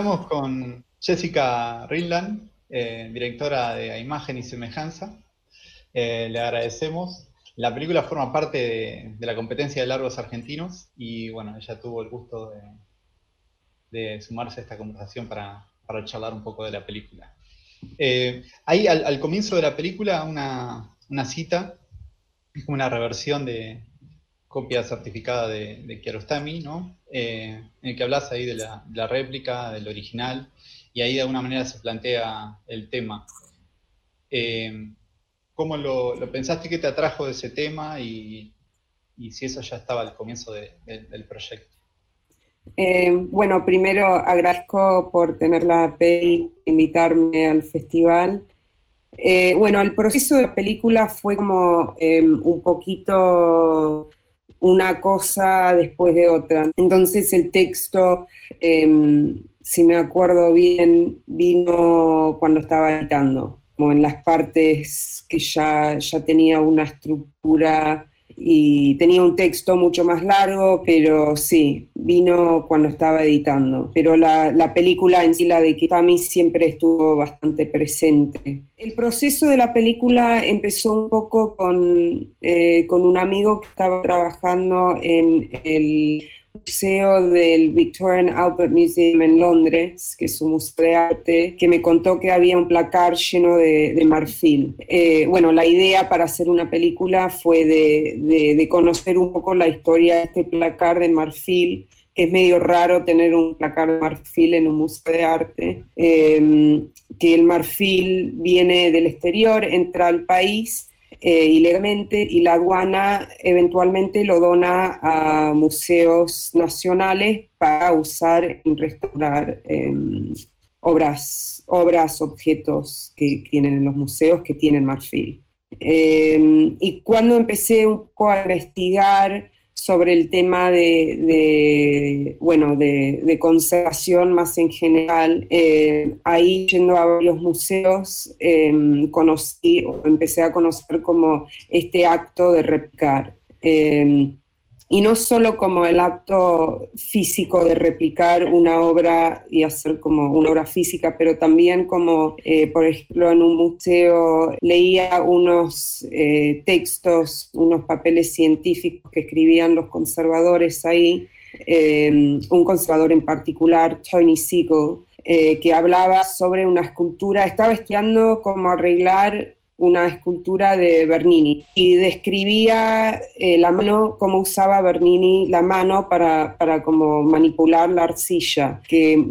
Estamos con Jessica Rinland, eh, directora de Imagen y Semejanza. Eh, le agradecemos. La película forma parte de, la competencia de largos argentinos y bueno, ella tuvo el gusto de, sumarse a esta conversación para, charlar un poco de la película. Eh, hay al, comienzo de la película una, cita, como una reversión de copia certificada de, de Kiarostami, ¿no? en el que hablas ahí de la, réplica, del original, y ahí de alguna manera se plantea el tema. Eh, ¿Cómo lo, pensaste que te atrajo de ese tema y, si eso ya estaba al comienzo del proyecto? Eh, bueno, primero agradezco por tener la peli, invitarme al festival. Eh, bueno, el proceso de la película fue como un poquito una cosa después de otra. Entonces el texto si me acuerdo bien, vino cuando estaba editando, como en las partes que ya, ya tenía una estructura y tenía un texto mucho más largo, pero sí, vino cuando estaba editando. Pero la, la película en sí, la de Kitami, siempre estuvo bastante presente. El proceso de la película empezó un poco con, eh, con un amigo que estaba trabajando en el museo del Victorian Albert Museum en Londres, que es un museo de arte, que me contó que había un placar lleno de, marfil. Eh, bueno, la idea para hacer una película fue de, conocer un poco la historia de este placar de marfil, es medio raro tener un placar de marfil en un museo de arte, eh, que el marfil viene del exterior, entra al país eh, ilegalmente y la aduana eventualmente lo dona a museos nacionales para usar en restaurar em, obras, obras, objetos que tienen en los museos que tienen marfil. Em, y cuando empecé un poco a investigar sobre el tema de, bueno, de, conservación más en general. Eh, ahí yendo a varios museos em, conocí o empecé a conocer como este acto de replicar. Em, y no solo como el acto físico de replicar una obra y hacer como una obra física, pero también como, eh, por ejemplo, en un museo leía unos eh, textos, unos papeles científicos que escribían los conservadores ahí, eh, un conservador en particular, Tony Siegel, que hablaba sobre una escultura, estaba estudiando cómo arreglar una escultura de Bernini y describía eh, la mano, cómo usaba Bernini la mano para, para como manipular la arcilla, que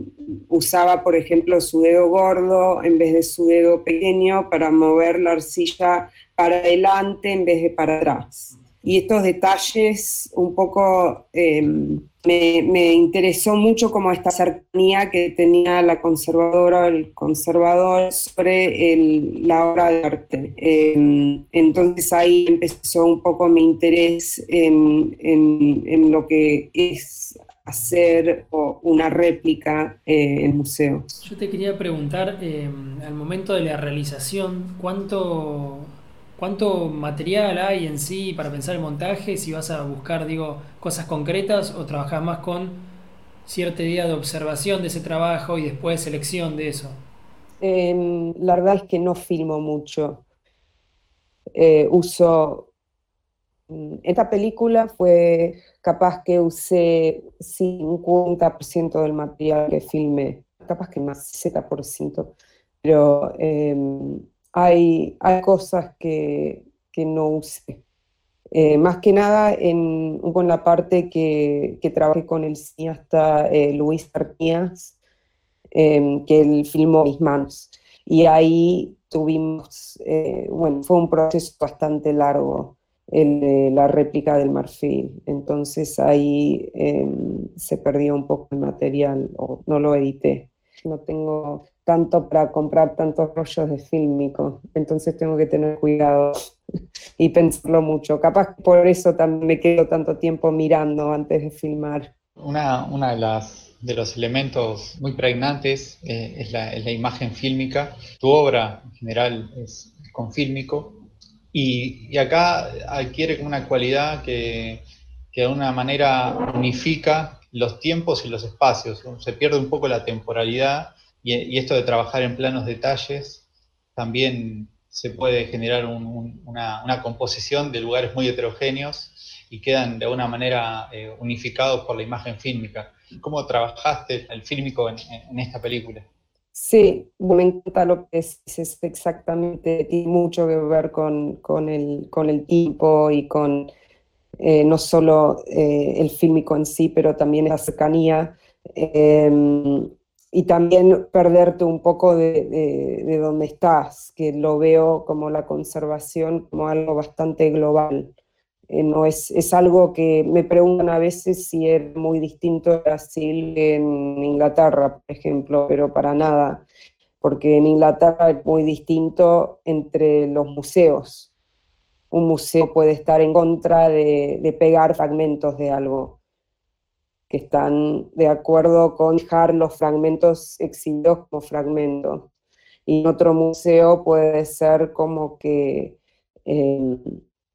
usaba, por ejemplo, su dedo gordo en vez de su dedo pequeño para mover la arcilla para adelante en vez de para atrás. Y estos detalles un poco... Em, me, interesó mucho como esta cercanía que tenía la conservadora, el conservador sobre la obra de arte. Em, entonces ahí empezó un poco mi interés en, lo que es hacer una réplica eh, en museos. Yo te quería preguntar, em, al momento de la realización, ¿cuánto ¿Cuánto material hay en sí para pensar el montaje? Si vas a buscar, digo, cosas concretas o trabajas más con cierta idea de observación de ese trabajo y después selección de eso. Em, la verdad es que no filmo mucho. Eh, uso. Mm, esta película fue capaz que usé 50% del material que filmé, capaz que más, 60%. Pero em, hay, cosas que, que no usé. Eh, más que nada en, en la parte que, que, trabajé con el cineasta eh, Luis Artías, em, que él filmó Mis manos. Y ahí tuvimos, eh, bueno, fue un proceso bastante largo el, la réplica del marfil. Entonces ahí em, se perdió un poco el material o no lo edité. No tengo tanto para comprar tantos rollos de fílmico, entonces tengo que tener cuidado y pensarlo mucho. Capaz por eso también me quedo tanto tiempo mirando antes de filmar. Una, una de las de los elementos muy pregnantes eh, es, la, es, la, imagen fílmica. Tu obra en general es con fílmico y, y acá adquiere una cualidad que, que de alguna manera unifica los tiempos y los espacios, se pierde un poco la temporalidad y, esto de trabajar en planos detalles también se puede generar una, composición de lugares muy heterogéneos y quedan de alguna manera eh, unificados por la imagen fílmica. ¿Cómo trabajaste el fílmico en, esta película? Sí, me encanta lo que es, exactamente, tiene mucho que ver con, con, el, con el tiempo y con eh, no solo eh, el fílmico en sí, pero también la cercanía. Em, y también perderte un poco de, de, donde estás, que lo veo como la conservación como algo bastante global. Eh, no es, es, algo que me preguntan a veces si es muy distinto a Brasil en Inglaterra, por ejemplo, pero para nada, porque en Inglaterra es muy distinto entre los museos. Un museo puede estar en contra de, de pegar fragmentos de algo que están de acuerdo con dejar los fragmentos exhibidos como fragmentos. Y en otro museo puede ser como que eh,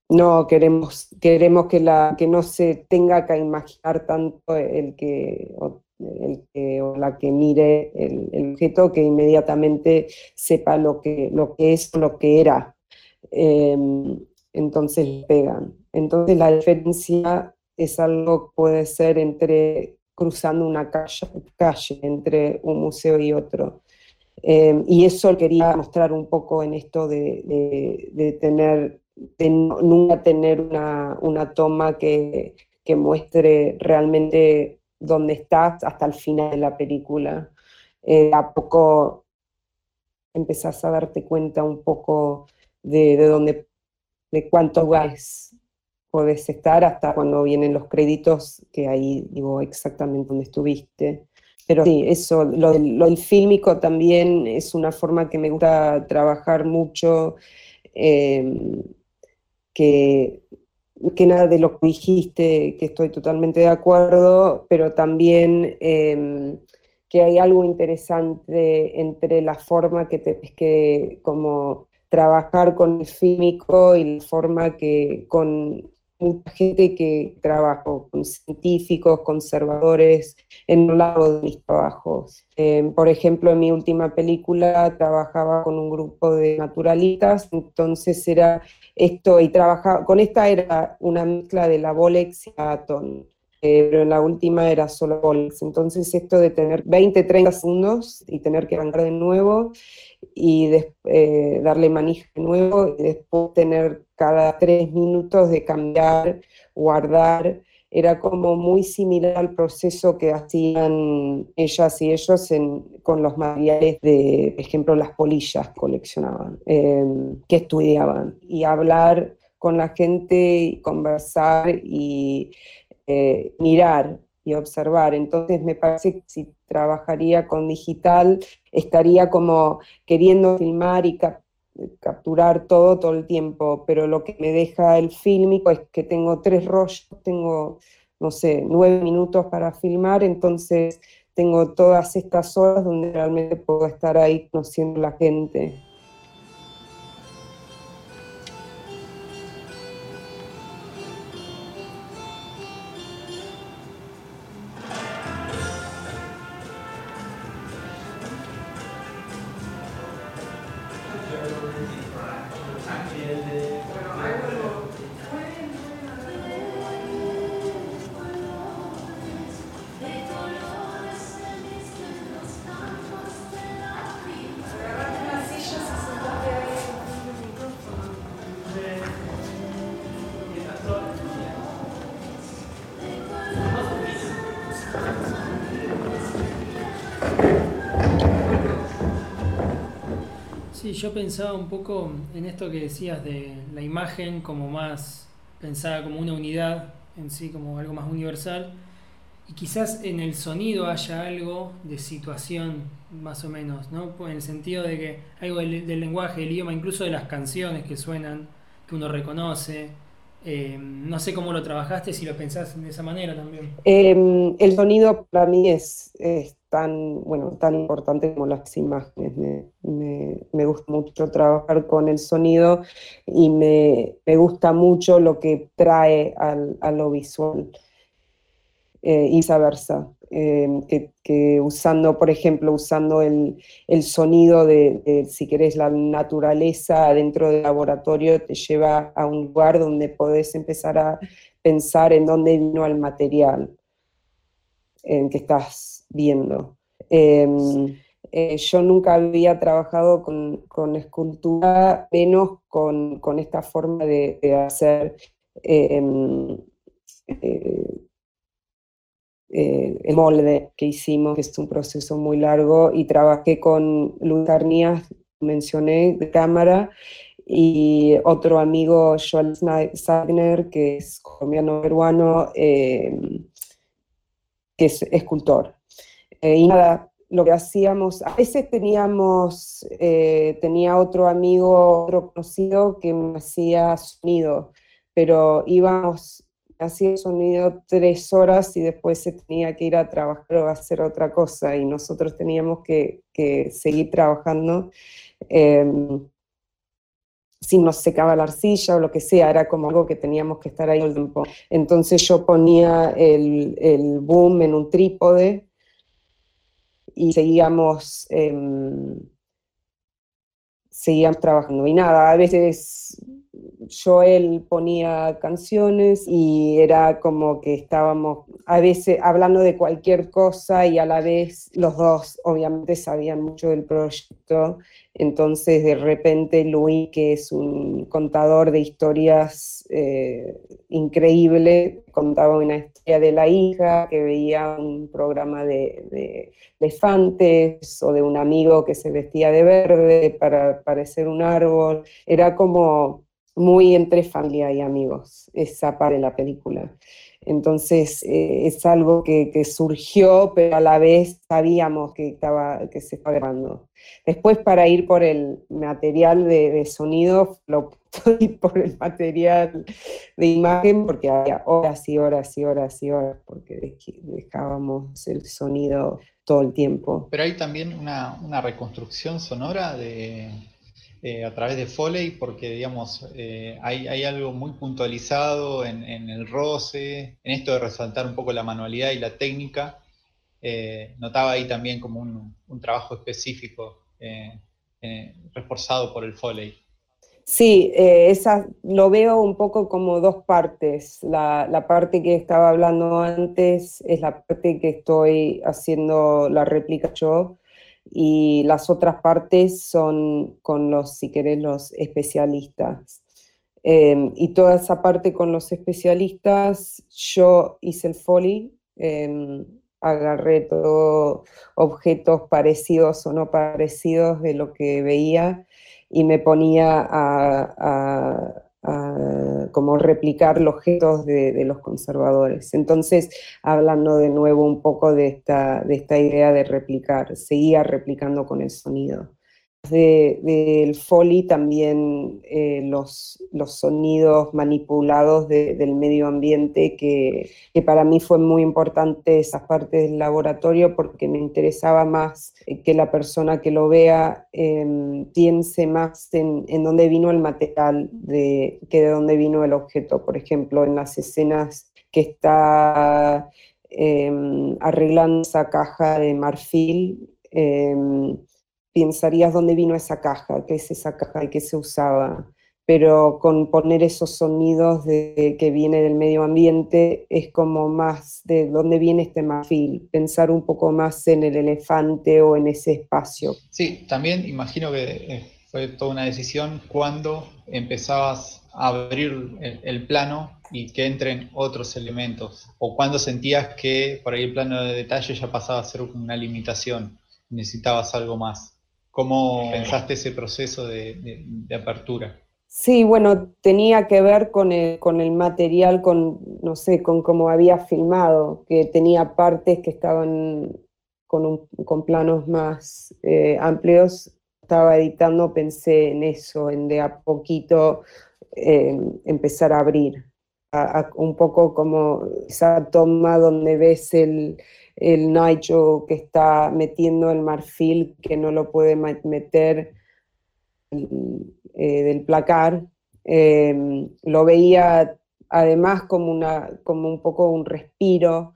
no queremos, queremos que, la, que no se tenga que imaginar tanto el que, o, el que, o la que mire el, objeto, que inmediatamente sepa lo que, lo que es, lo que era. Eh, entonces pegan. Entonces la diferencia es algo que puede ser entre cruzando una calle, calle entre un museo y otro. Em, y eso quería mostrar un poco en esto de, de, tener, nunca tener una, una toma que, que, muestre realmente dónde estás hasta el final de la película. Eh, a poco empezás a darte cuenta un poco de, de dónde, de cuánto vas podés estar hasta cuando vienen los créditos, que ahí digo exactamente dónde estuviste. Pero sí, eso, lo del, fílmico también es una forma que me gusta trabajar mucho, em, que, que nada de lo que dijiste, que estoy totalmente de acuerdo, pero también em, que hay algo interesante entre la forma que te, que como trabajar con el fílmico y la forma que con mucha gente que trabajo con científicos, conservadores, en lo largo de mis trabajos. Em, por ejemplo, en mi última película trabajaba con un grupo de naturalistas, entonces era esto, y trabajaba, con esta era una mezcla de la Bolex y la Aton. Eh, pero en la última era solo Bolex. Entonces esto de tener 20, 30 segundos y tener que arrancar de nuevo y eh, darle manija de nuevo y después tener cada tres minutos de cambiar, guardar, era como muy similar al proceso que hacían ellas y ellos con los materiales de, por ejemplo, las polillas coleccionaban, em, que estudiaban, y hablar con la gente, conversar y eh, mirar y observar. Entonces me parece que si trabajaría con digital, estaría como queriendo filmar y capturar todo todo el tiempo, pero lo que me deja el fílmico es que tengo tres rollos, tengo, no sé, nueve minutos para filmar, entonces tengo todas estas horas donde realmente puedo estar ahí conociendo la gente. Yo pensaba un poco en esto que decías de la imagen como más pensada como una unidad en sí, como algo más universal. Y quizás en el sonido haya algo de situación, más o menos, ¿no? Pues en el sentido de que algo del, lenguaje, del idioma, incluso de las canciones que suenan, que uno reconoce. Eh, no sé cómo lo trabajaste, si lo pensás de esa manera también. Em, el sonido para mí es, tan, bueno, tan importante como las imágenes. Me, gusta mucho trabajar con el sonido y me, gusta mucho lo que trae al, a lo visual. eh, y viceversa. Que, usando, por ejemplo, usando el, sonido de, si querés, la naturaleza dentro del laboratorio te lleva a un lugar donde podés empezar a pensar en dónde vino el material en que estás viendo. Em, eh, yo nunca había trabajado con, escultura, menos con, esta forma de, hacer em, eh, eh, el molde que hicimos, que es un proceso muy largo, y trabajé con Luis Arnías, mencioné, de cámara, y otro amigo, Joel Sagner, que es colombiano peruano, em, que es escultor. y nada, lo que hacíamos, a veces teníamos, eh, tenía otro amigo, otro conocido que me hacía sonido, pero íbamos, hacía sonido tres horas y después se tenía que ir a trabajar o a hacer otra cosa y nosotros teníamos que, seguir trabajando. Em, si nos secaba la arcilla o lo que sea, era como algo que teníamos que estar ahí todo el tiempo. Entonces yo ponía el, el boom en un trípode y seguíamos, em, seguíamos trabajando. Y nada, a veces Joel ponía canciones y era como que estábamos a veces hablando de cualquier cosa y a la vez los dos obviamente sabían mucho del proyecto entonces, de repente, Luis, que es un contador de historias eh, increíble, contaba una historia de la hija, que veía un programa de, elefantes o de un amigo que se vestía de verde para parecer un árbol. Era como muy entre familia y amigos, esa parte de la película. Entonces eh, es algo que, surgió, pero a la vez sabíamos que, estaba, que se estaba grabando. Después para ir por el material de, sonido, lo ir por el material de imagen, porque había horas y horas y horas y horas, porque dejábamos el sonido todo el tiempo. Pero hay también una reconstrucción sonora de, eh, a través de Foley porque, digamos, eh, hay, algo muy puntualizado en, el roce, en esto de resaltar un poco la manualidad y la técnica. Eh, notaba ahí también como un, trabajo específico reforzado por el Foley. Sí, esa, lo veo un poco como dos partes. La, la, parte que estaba hablando antes es la parte que estoy haciendo la réplica yo, y las otras partes son con los, si querés, los especialistas. Em, y toda esa parte con los especialistas, yo hice el foley, em, agarré todos objetos parecidos o no parecidos de lo que veía y me ponía a como replicar los gestos de, los conservadores. Entonces, hablando de nuevo un poco de esta, de esta idea de replicar, seguía replicando con el sonido del Foley también eh, los, los, sonidos manipulados del medio ambiente, que, para mí fue muy importante esas partes del laboratorio porque me interesaba más eh, que la persona que lo vea em, piense más en, en, dónde vino el material de, que de dónde vino el objeto. Por ejemplo, en las escenas que está em, arreglando esa caja de marfil, em, pensarías dónde vino esa caja, qué es esa caja y qué se usaba. Pero con poner esos sonidos que viene del medio ambiente es como más de dónde viene este marfil, pensar un poco más en el elefante o en ese espacio. Sí, también imagino que eh, fue toda una decisión cuando empezabas a abrir el, plano y que entren otros elementos, o cuando sentías que por ahí el plano de detalle ya pasaba a ser una limitación, necesitabas algo más. ¿Cómo pensaste ese proceso de, apertura? Sí, bueno, tenía que ver con el, con el, material, con, no sé, con cómo había filmado, que tenía partes que estaban con, con planos más eh, amplios. Estaba editando, pensé en eso, en de a poquito eh, empezar a abrir, un poco como esa toma donde ves el, el Nigel que está metiendo el marfil que no lo puede meter eh, del placar. Em, lo veía además como, una, como un poco un respiro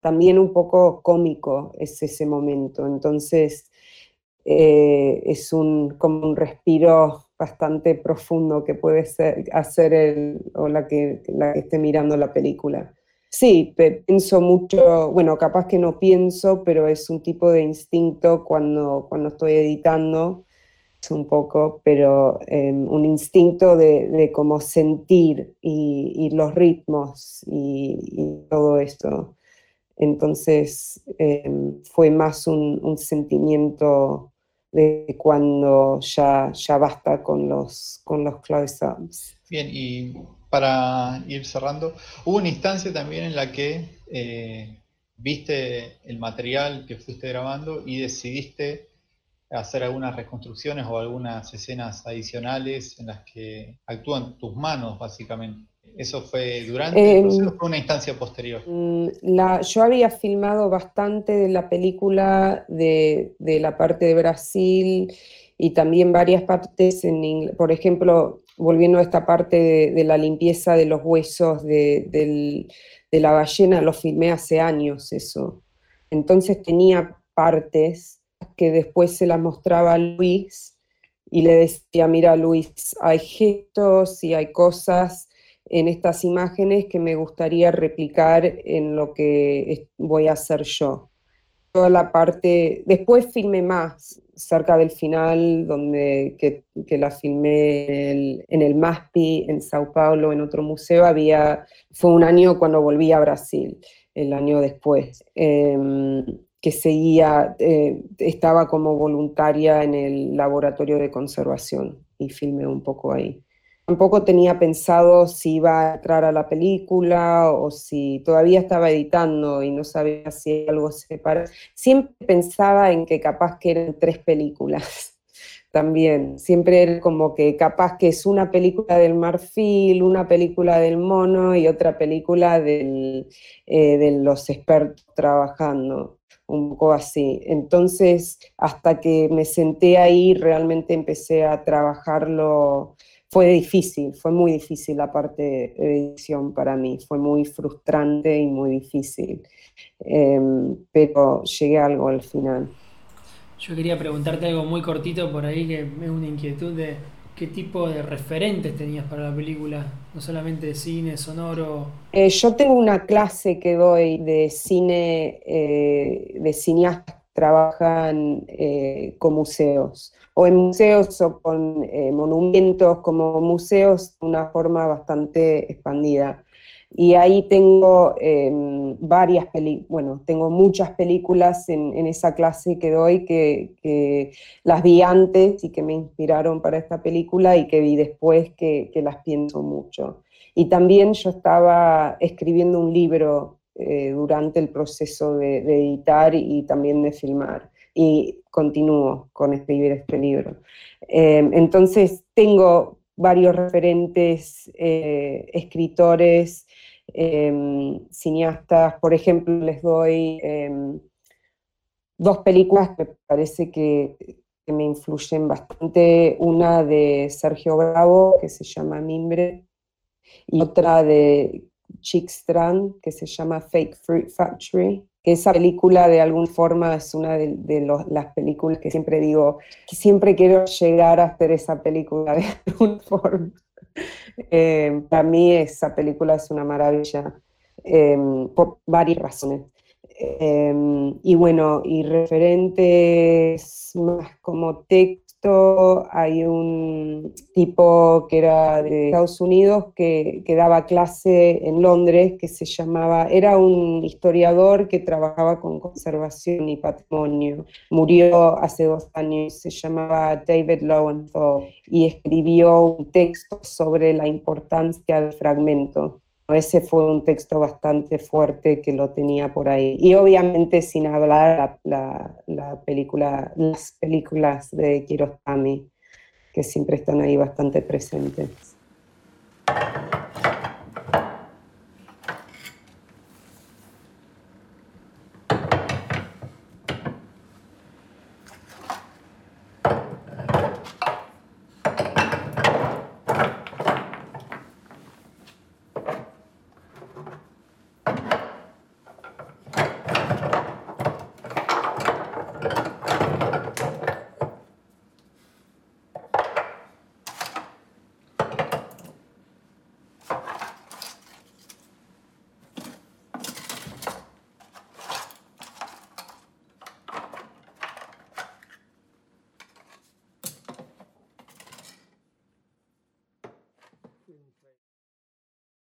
también un poco cómico es ese momento. Entonces eh, es un, como un respiro bastante profundo que puede ser, hacer el, o la que, la que esté mirando la película. Sí, pienso mucho, bueno, capaz que no pienso, pero es un tipo de instinto cuando, cuando estoy editando, es un poco, pero em, un instinto de, de cómo sentir y, los ritmos y, todo esto. Entonces em, fue más un, un, sentimiento de cuando ya, ya basta con los, con los close-ups. Bien, y para ir cerrando, hubo una instancia también en la que eh, viste el material que fuiste grabando y decidiste hacer algunas reconstrucciones o algunas escenas adicionales en las que actúan tus manos, básicamente. ¿Eso fue durante el em, proceso o fue una instancia posterior? Mm, la, yo había filmado bastante de la película de, de la parte de Brasil y también varias partes en. Por ejemplo, volviendo a esta parte de, la limpieza de los huesos de, la ballena, lo filmé hace años eso. Entonces tenía partes que después se las mostraba a Luis y le decía, mira Luis, hay gestos y hay cosas en estas imágenes que me gustaría replicar en lo que voy a hacer yo. Toda la parte, después filmé más, cerca del final, donde que, la filmé en el, en el, MASPI, en Sao Paulo, en otro museo, había, fue un año cuando volví a Brasil, el año después, em, que seguía, eh, estaba como voluntaria en el laboratorio de conservación y filmé un poco ahí. Tampoco tenía pensado si iba a entrar a la película o si todavía estaba editando y no sabía si algo se. Siempre pensaba en que capaz que eran tres películas también. Siempre era como que capaz que es una película del marfil, una película del mono y otra película del, eh, de los expertos trabajando un poco así. Entonces, hasta que me senté ahí, realmente empecé a trabajarlo fue difícil, fue muy difícil la parte de edición para mí, fue muy frustrante y muy difícil, em, pero llegué a algo al final. Yo quería preguntarte algo muy cortito por ahí, que es una inquietud de qué tipo de referentes tenías para la película, no solamente de cine, sonoro. Eh, yo tengo una clase que doy de cine, eh, de cineastas trabajan eh, con museos o en museos o con eh, monumentos como museos de una forma bastante expandida. Y ahí tengo em, varias películas, bueno, tengo muchas películas en, esa clase que doy que, las vi antes y que me inspiraron para esta película y que vi después que, las pienso mucho. Y también yo estaba escribiendo un libro eh, durante el proceso de, editar y también de filmar. Y continúo con escribir este libro. Em, entonces tengo varios referentes, eh, escritores, cineastas, por ejemplo, les doy dos películas que parece que, que, me influyen bastante, una de Sergio Bravo, que se llama Mimbre, y otra de Chick Strand, que se llama Fake Fruit Factory esa película de alguna forma es una de, las películas que siempre digo, que siempre quiero llegar a hacer esa película de alguna forma. Eh, para mí esa película es una maravilla em, por varias razones. Em, y bueno, y referentes más como hay un tipo que era de Estados Unidos que, que, daba clase en Londres que se llamaba, era un historiador que trabajaba con conservación y patrimonio. Murió hace dos años, se llamaba David Lowenthal y escribió un texto sobre la importancia del fragmento ese fue un texto bastante fuerte que lo tenía por ahí. Y obviamente sin hablar la, la, película, las películas de Kirostami, que siempre están ahí bastante presentes.